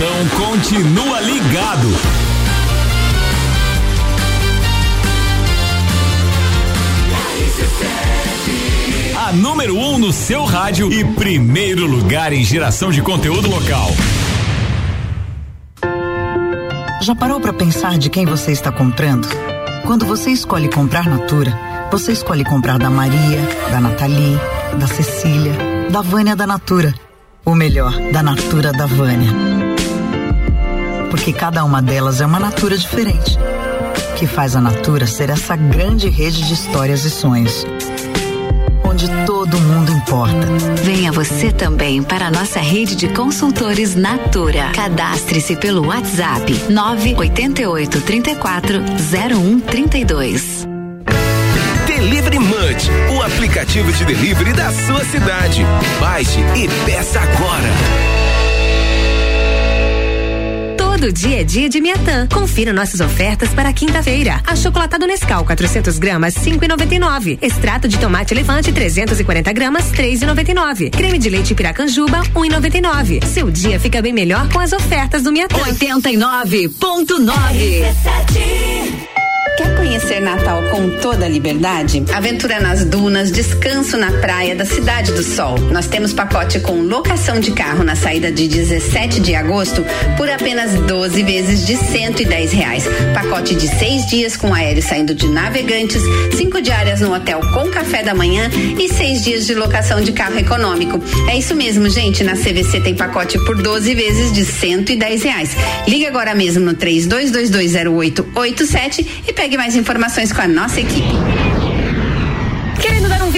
Então continua ligado. A número 1 um no seu rádio e primeiro lugar em geração de conteúdo local. Já parou para pensar de quem você está comprando? Quando você escolhe comprar Natura, você escolhe comprar da Maria, da Nathalie, da Cecília, da Vânia da Natura. Ou melhor, da Natura da Vânia. Porque cada uma delas é uma Natura diferente. Que faz a Natura ser essa grande rede de histórias e sonhos. Onde todo mundo importa. Venha você também para a nossa rede de consultores Natura. Cadastre-se pelo WhatsApp 988 34 0132. Delivery Munch, o aplicativo de delivery da sua cidade. Baixe e peça agora. Todo dia é dia de Miatã. Confira nossas ofertas para quinta-feira. Achocolatado Nescau 400 gramas 5,99. Extrato de tomate elefante 340 gramas 3,99. Creme de leite Piracanjuba 1,99. Seu dia fica bem melhor com as ofertas do Miatã. 89.9 Quer conhecer Natal com toda a liberdade? Aventura nas dunas, descanso na praia da Cidade do Sol. Nós temos pacote com locação de carro na saída de 17 de agosto por apenas 12 vezes de 110 reais. Pacote de seis dias com aéreo saindo de navegantes, cinco diárias no hotel com café da manhã e seis dias de locação de carro econômico. É isso mesmo, gente. Na CVC tem pacote por 12 vezes de 110 reais. Ligue agora mesmo no 32220887 e pegue mais informações com a nossa equipe. Querendo dar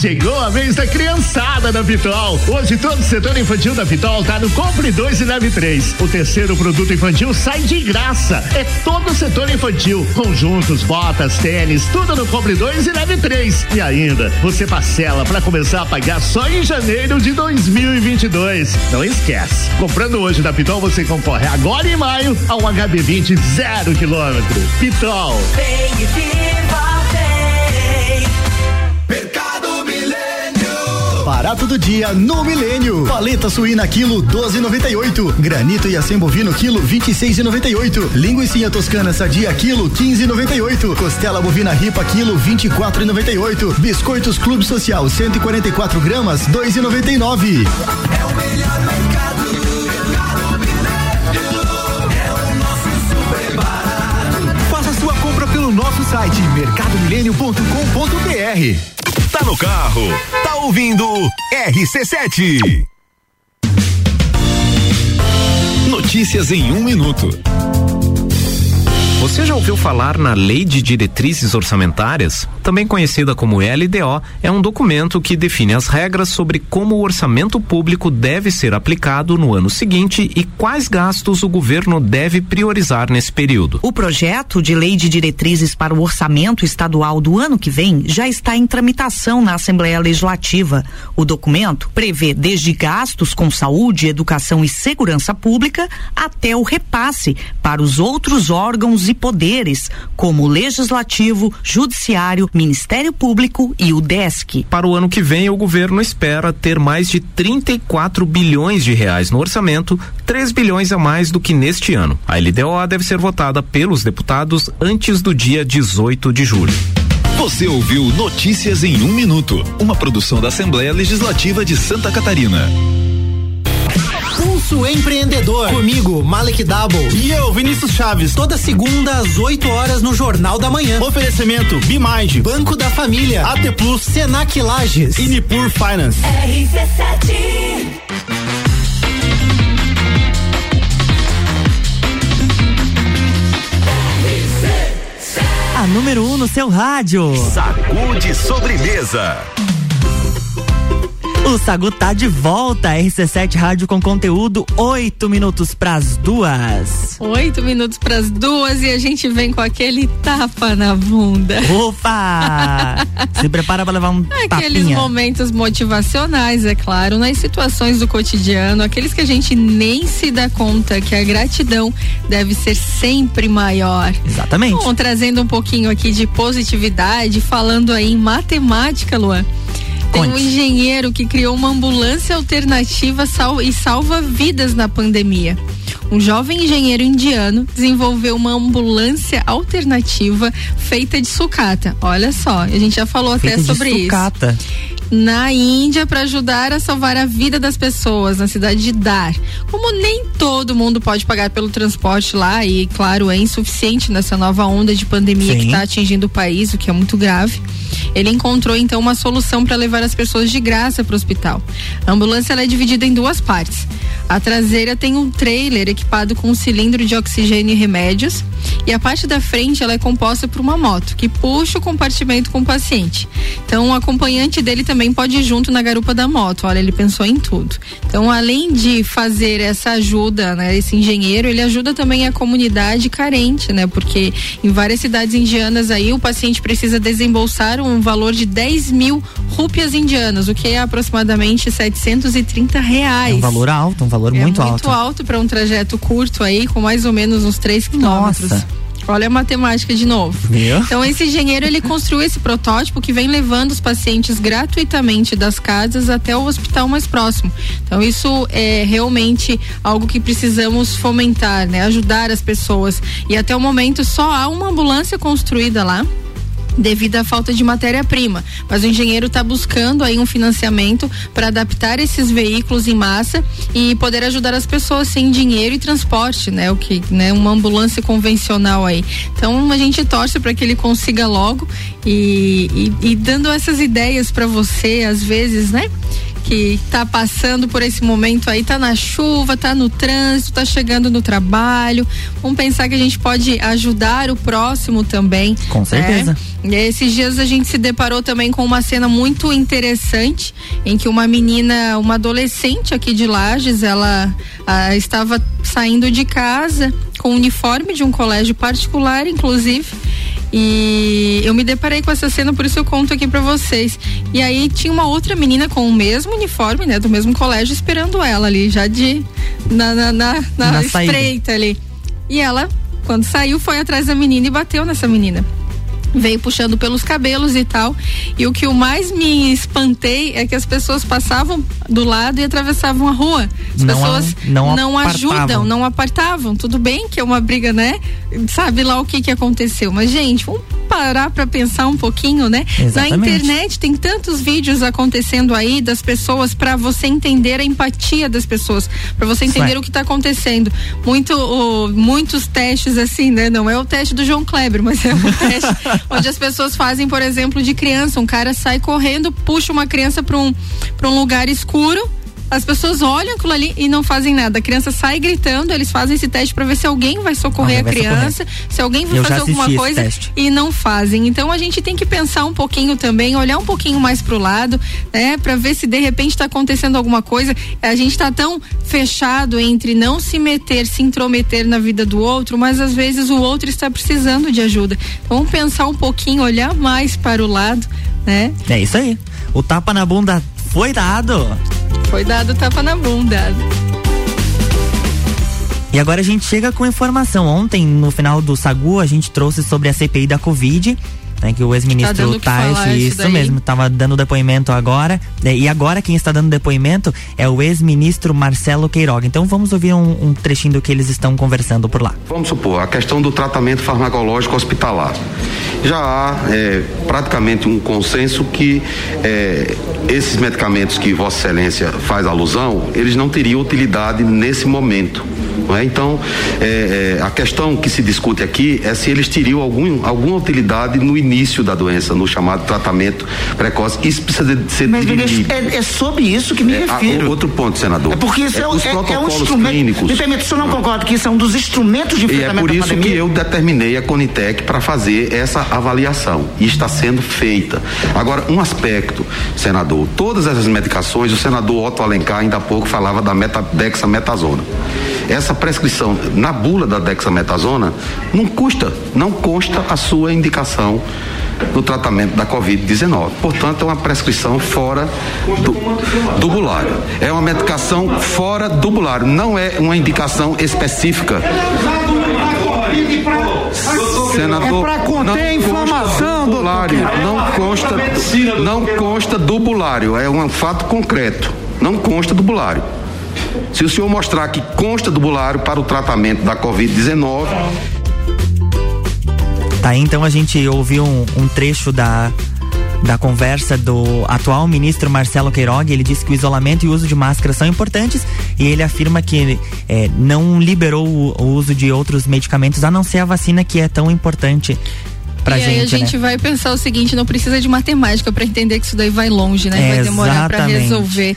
Chegou a vez da criançada da Pitol. Hoje todo o setor infantil da Pitol tá no Compre 2 e Leve 3. O terceiro produto infantil sai de graça. É todo o setor infantil. Conjuntos, botas, tênis, tudo no Compre 2 e Leve 3. E ainda, você parcela para começar a pagar só em janeiro de 2022. Não esquece. Comprando hoje da Pitol, você concorre agora em maio a um HB20 zero quilômetro. Pitol. Vem e viva, vem. Barato do dia no Milênio. Paleta suína quilo 12,98. Granito e acém bovino quilo 26,98. Linguiça toscana sadia quilo 15,98. Costela bovina ripa quilo 24,98. Biscoitos Clube Social 144 gramas 2,99. É o melhor mercado. É. Faça sua compra pelo nosso site mercadomilênio.com.br. Tá no carro, tá ouvindo RC7. Notícias em um minuto. Você já ouviu falar na Lei de Diretrizes Orçamentárias? Também conhecida como LDO, é um documento que define as regras sobre como o orçamento público deve ser aplicado no ano seguinte e quais gastos o governo deve priorizar nesse período. O projeto de lei de diretrizes para o orçamento estadual do ano que vem já está em tramitação na Assembleia Legislativa. O documento prevê desde gastos com saúde, educação e segurança pública até o repasse para os outros órgãos e poderes, como o Legislativo, Judiciário, Ministério Público e o DESC. Para o ano que vem, o governo espera ter mais de 34 bilhões de reais no orçamento, 3 bilhões a mais do que neste ano. A LDO deve ser votada pelos deputados antes do dia 18 de julho. Você ouviu Notícias em um minuto, uma produção da Assembleia Legislativa de Santa Catarina. Pulso Empreendedor. Comigo, Malek Double. E eu, Vinícius Chaves. Toda segunda às 8 horas no Jornal da Manhã. Oferecimento Bimage, Banco da Família, AT Plus, Senac Lages e Nipur Finance. RC7. A número 1 um no seu rádio. Sacude sobremesa. O Sagu tá de volta, RC7 Rádio com conteúdo, oito minutos pras duas. Oito minutos pras duas e a gente vem com aquele tapa na bunda. Opa! Se prepara para levar um Aqueles tapinha. momentos motivacionais, é claro, nas situações do cotidiano, aqueles que a gente nem se dá conta que a gratidão deve ser sempre maior. Exatamente. Bom, trazendo um pouquinho aqui de positividade, falando aí em matemática, Luan. Tem um engenheiro que criou uma ambulância alternativa sal- e salva vidas na pandemia. Um jovem engenheiro indiano desenvolveu uma ambulância alternativa feita de sucata. Olha só, a gente já falou Feita até sobre isso sucata. Na Índia para ajudar a salvar a vida das pessoas na cidade de Dar. Como nem todo mundo pode pagar pelo transporte lá e, claro, é insuficiente nessa nova onda de pandemia Sim. que está atingindo o país, o que é muito grave. ele encontrou então uma solução para levar as pessoas de graça para o hospital. A ambulância é dividida em duas partes. A traseira tem um trailer equipado com um cilindro de oxigênio e remédios e a parte da frente ela é composta por uma moto que puxa o compartimento com o paciente. Então o acompanhante dele também pode ir junto na garupa da moto. Olha, ele pensou em tudo. Então além de fazer essa ajuda, né, esse engenheiro, ele ajuda também a comunidade carente, né? Porque em várias cidades indianas aí o paciente precisa desembolsar um valor de 10 mil rúpias indianas, o que é aproximadamente 730 reais. É um valor alto, um valor é muito, muito alto. alto para um trajeto curto aí, com mais ou menos uns 3 quilômetros. Nossa. Olha a matemática de novo. Então esse engenheiro ele construiu esse protótipo que vem levando os pacientes gratuitamente das casas até o hospital mais próximo. Então isso é realmente algo que precisamos fomentar, né? Ajudar as pessoas. E até o momento só há uma ambulância construída lá devido à falta de matéria-prima. Mas o engenheiro está buscando aí um financiamento para adaptar esses veículos em massa e poder ajudar as pessoas sem dinheiro e transporte, né? O que, né? Uma ambulância convencional aí. Então a gente torce para que ele consiga logo e, e, e dando essas ideias para você, às vezes, né? Que tá passando por esse momento aí, tá na chuva, tá no trânsito, tá chegando no trabalho. Vamos pensar que a gente pode ajudar o próximo também. Com certeza. Né? E esses dias a gente se deparou também com uma cena muito interessante em que uma menina, uma adolescente aqui de Lages, ela ah, estava saindo de casa com o uniforme de um colégio particular, inclusive. E eu me deparei com essa cena, por isso eu conto aqui para vocês. E aí tinha uma outra menina com o mesmo uniforme, né, do mesmo colégio, esperando ela ali, já de na, na, na, na Na estreita ali. E ela, quando saiu, foi atrás da menina e bateu nessa menina veio puxando pelos cabelos e tal. E o que eu mais me espantei é que as pessoas passavam do lado e atravessavam a rua. As Não pessoas a- não não apartavam. ajudam, não apartavam. Tudo bem que é uma briga, né? Sabe lá o que que aconteceu. Mas, gente, vamos parar pra pensar um pouquinho, né? Exatamente. Na internet tem tantos vídeos acontecendo aí das pessoas pra você entender a empatia das pessoas, pra você entender é. o que tá acontecendo. Muito, o- muitos testes assim, né? Não é o teste do João Kleber, mas é um teste onde as pessoas fazem, por exemplo, de criança. Um cara sai correndo, puxa uma criança pra um, pra um lugar escuro. As pessoas olham aquilo ali e não fazem nada. A criança sai gritando, eles fazem esse teste pra ver se alguém vai socorrer Alguém a vai socorrer. criança, se alguém vai Eu fazer alguma coisa e não fazem. Então a gente tem que pensar um pouquinho também, olhar um pouquinho mais pro lado, né, Pra ver se de repente tá acontecendo alguma coisa. A gente tá tão fechado entre não se meter, se intrometer na vida do outro, mas às vezes o outro está precisando de ajuda. Então vamos pensar um pouquinho, olhar mais para o lado, né? É isso aí. O tapa na bunda foi dado. Foi dado tapa na bunda. E agora a gente chega com informação. Ontem, no final do Sagu, a gente trouxe sobre a CPI da Covid. Né, que o Tá ex-ministro falar Tais, isso isso daí. mesmo, estava dando depoimento agora. né, e agora quem está dando depoimento é o ex-ministro Marcelo Queiroga. Então vamos ouvir um, um trechinho do que eles estão conversando por lá. Vamos supor, a questão do tratamento farmacológico hospitalar. Já há é, praticamente um consenso que é, esses medicamentos que Vossa Excelência faz alusão, eles não teriam utilidade nesse momento. é? Então, é, é, a questão que se discute aqui é se eles teriam algum, alguma utilidade no início da doença, no chamado tratamento precoce. Isso precisa de ser Mas dirigido. é, é sobre isso que me É, ah, refiro. outro ponto, senador. É porque isso é, os é- é um instrumento. clínicos. Me permite, o senhor não concorda que isso é um dos instrumentos de E é enfrentamento por isso que eu determinei a Conitec para fazer essa avaliação. E está sendo feita. Agora, um aspecto, senador, todas essas medicações, o senador Otto Alencar ainda há pouco falava da meta, dexametasona. Essa prescrição na bula da dexametasona não custa, não consta a sua indicação no tratamento da Covid-19. Portanto, é uma prescrição fora do, do bulário. É uma medicação fora do bulário, não é uma indicação específica. Senador, É pra conter não a inflamação, consta do bulário, não consta, não consta do bulário, é um fato concreto, não consta do bulário. Se o senhor mostrar que consta do bulário para o tratamento da Covid-19, Tá, então a gente ouviu um, um trecho da, da conversa do atual ministro Marcelo Queiroga. Ele disse que o isolamento e o uso de máscara são importantes e ele afirma que eh, não liberou o, o uso de outros medicamentos, a não ser a vacina que é tão importante pra e gente. aí a gente né? vai pensar o seguinte, não precisa de matemática pra entender que isso daí vai longe, né? É, vai demorar pra exatamente. resolver.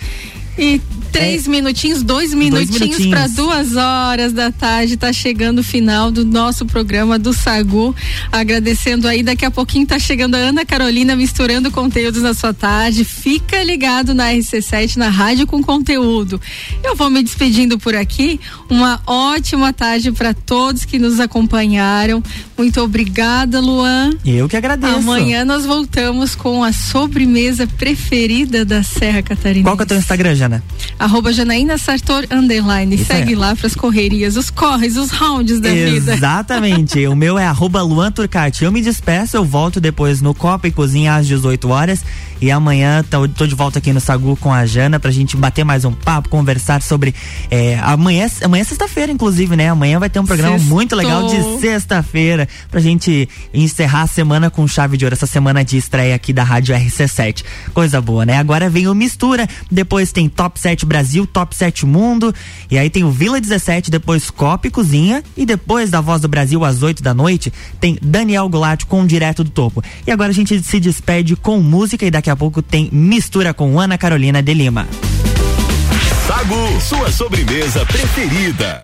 E três minutinhos, dois minutinhos minutinhos. para duas horas da tarde, tá chegando o final do nosso programa do Sagu. Agradecendo aí, daqui a pouquinho tá chegando a Ana Carolina misturando conteúdos na sua tarde. Fica ligado na RC7, na rádio com conteúdo. Eu vou me despedindo por aqui. Uma ótima tarde para todos que nos acompanharam. Muito obrigada, Luan. Eu que agradeço. Amanhã nós voltamos com a sobremesa preferida da Serra Catarina. Qual que é o teu Instagram, Jana? Arroba Janaína Sartor Underline. Isso Segue é. lá pras correrias, os corres, os rounds da vida. Exatamente. o meu é arroba Luan Turcati. Eu me despeço, eu volto depois no Copa e Cozinha às 18 horas. E amanhã tô, tô de volta aqui no Sagu com a Jana pra gente bater mais um papo, conversar sobre. é, amanhã, amanhã é sexta-feira, inclusive, né? Amanhã vai ter um programa Sextou. muito legal de sexta-feira pra gente encerrar a semana com chave de ouro, essa semana de estreia aqui da Rádio RC7. Coisa boa, né? Agora vem o Mistura, depois tem Top 7 Brasil, Top 7 Mundo, e aí tem o Vila 17, depois Copa e Cozinha, e depois da Voz do Brasil às 8 da noite, tem Daniel Goulart com o Direto do Topo. E agora a gente se despede com música e daqui a pouco tem Mistura com Ana Carolina de Lima. Sagu, sua sobremesa preferida.